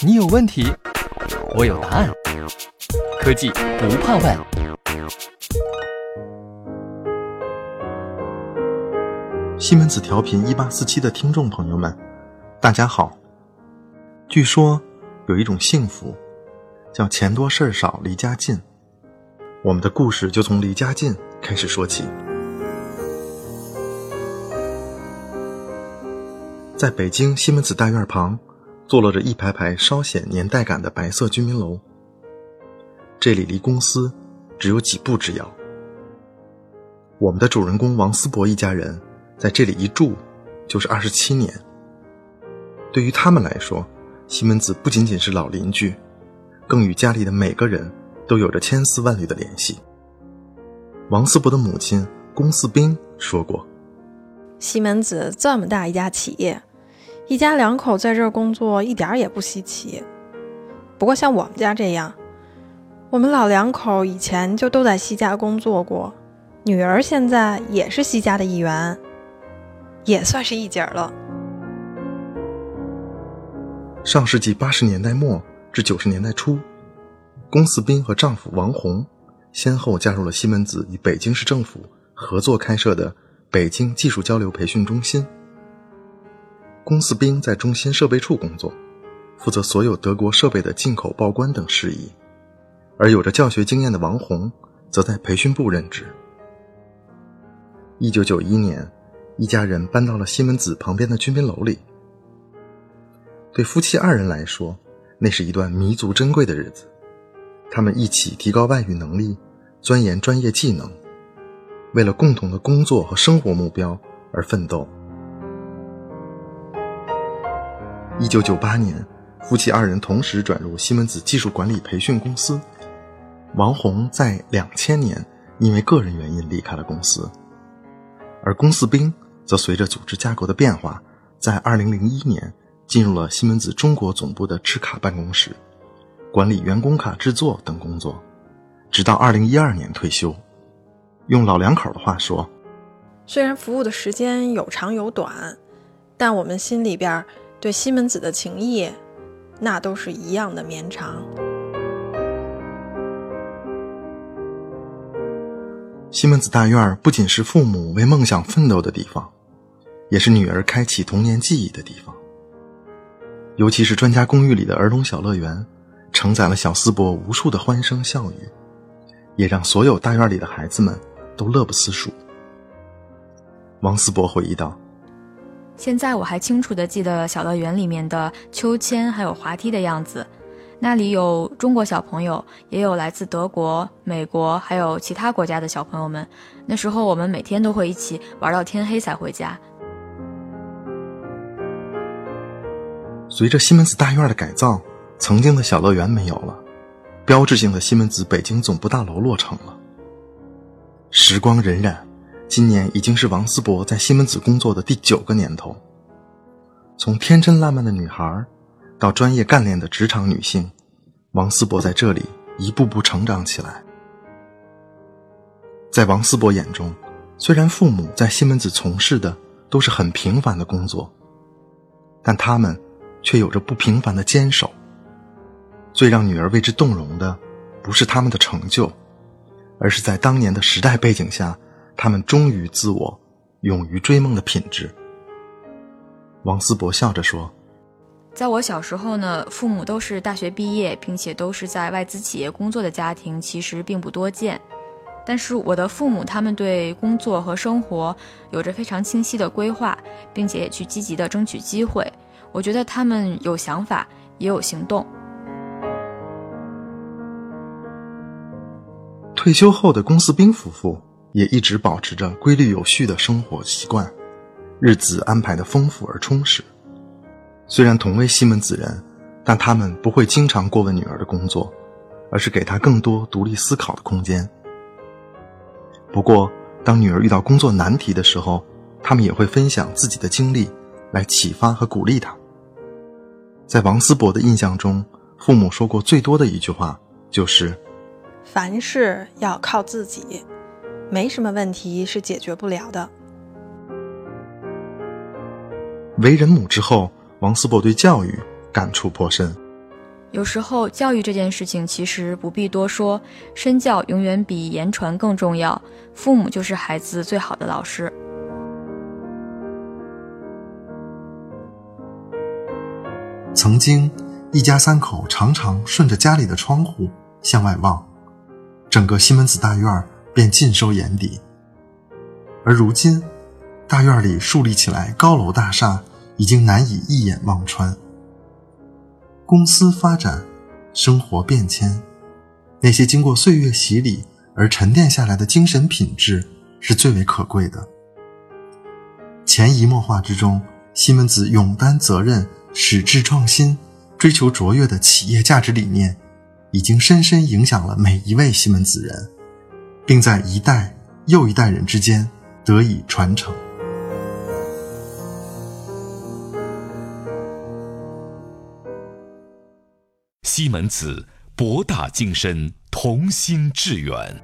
你有问题，我有答案。科技不怕问。西门子调频一八四七的听众朋友们，大家好。据说有一种幸福，叫钱多事儿少离家近。我们的故事就从离家近开始说起。在北京西门子大院旁，坐落着一排排稍显年代感的白色居民楼。这里离公司只有几步之遥。我们的主人公王思博一家人在这里一住就是二十七年。对于他们来说，西门子不仅仅是老邻居，更与家里的每个人都有着千丝万缕的联系。王思博的母亲龚四冰说过：“西门子这么大一家企业。”一家两口在这儿工作一点也不稀奇，不过像我们家这样，我们老两口以前就都在西家工作过，女儿现在也是西家的一员，也算是一姐儿了。上世纪八十年代末至九十年代初，龚四斌和丈夫王红先后加入了西门子与北京市政府合作开设的北京技术交流培训中心。龚四兵在中心设备处工作，负责所有德国设备的进口报关等事宜；而有着教学经验的王红则在培训部任职。一九九一年，一家人搬到了西门子旁边的居民楼里。对夫妻二人来说，那是一段弥足珍贵的日子。他们一起提高外语能力，钻研专业技能，为了共同的工作和生活目标而奋斗。一九九八年，夫妻二人同时转入西门子技术管理培训公司。王红在两千年因为个人原因离开了公司，而龚四兵则随着组织架构的变化，在二零零一年进入了西门子中国总部的制卡办公室，管理员工卡制作等工作，直到二零一二年退休。用老两口的话说，虽然服务的时间有长有短，但我们心里边。对西门子的情谊，那都是一样的绵长。西门子大院不仅是父母为梦想奋斗的地方，也是女儿开启童年记忆的地方。尤其是专家公寓里的儿童小乐园，承载了小思博无数的欢声笑语，也让所有大院里的孩子们都乐不思蜀。王思博回忆道。现在我还清楚地记得小乐园里面的秋千还有滑梯的样子，那里有中国小朋友，也有来自德国、美国还有其他国家的小朋友们。那时候我们每天都会一起玩到天黑才回家。随着西门子大院的改造，曾经的小乐园没有了，标志性的西门子北京总部大楼落成了。时光荏苒。今年已经是王思博在西门子工作的第九个年头。从天真烂漫的女孩，到专业干练的职场女性，王思博在这里一步步成长起来。在王思博眼中，虽然父母在西门子从事的都是很平凡的工作，但他们却有着不平凡的坚守。最让女儿为之动容的，不是他们的成就，而是在当年的时代背景下。他们忠于自我、勇于追梦的品质。王思博笑着说：“在我小时候呢，父母都是大学毕业，并且都是在外资企业工作的家庭，其实并不多见。但是我的父母，他们对工作和生活有着非常清晰的规划，并且也去积极的争取机会。我觉得他们有想法，也有行动。”退休后的龚四兵夫妇。也一直保持着规律有序的生活习惯，日子安排的丰富而充实。虽然同为西门子人，但他们不会经常过问女儿的工作，而是给她更多独立思考的空间。不过，当女儿遇到工作难题的时候，他们也会分享自己的经历，来启发和鼓励她。在王思博的印象中，父母说过最多的一句话就是：“凡事要靠自己。”没什么问题是解决不了的。为人母之后，王思博对教育感触颇深。有时候，教育这件事情其实不必多说，身教永远比言传更重要。父母就是孩子最好的老师。曾经，一家三口常常顺着家里的窗户向外望，整个西门子大院便尽收眼底。而如今，大院里树立起来高楼大厦，已经难以一眼望穿。公司发展，生活变迁，那些经过岁月洗礼而沉淀下来的精神品质是最为可贵的。潜移默化之中，西门子勇担责任、矢志创新、追求卓越的企业价值理念，已经深深影响了每一位西门子人，并在一代又一代人之间得以传承。西门子，博大精深，同心致远。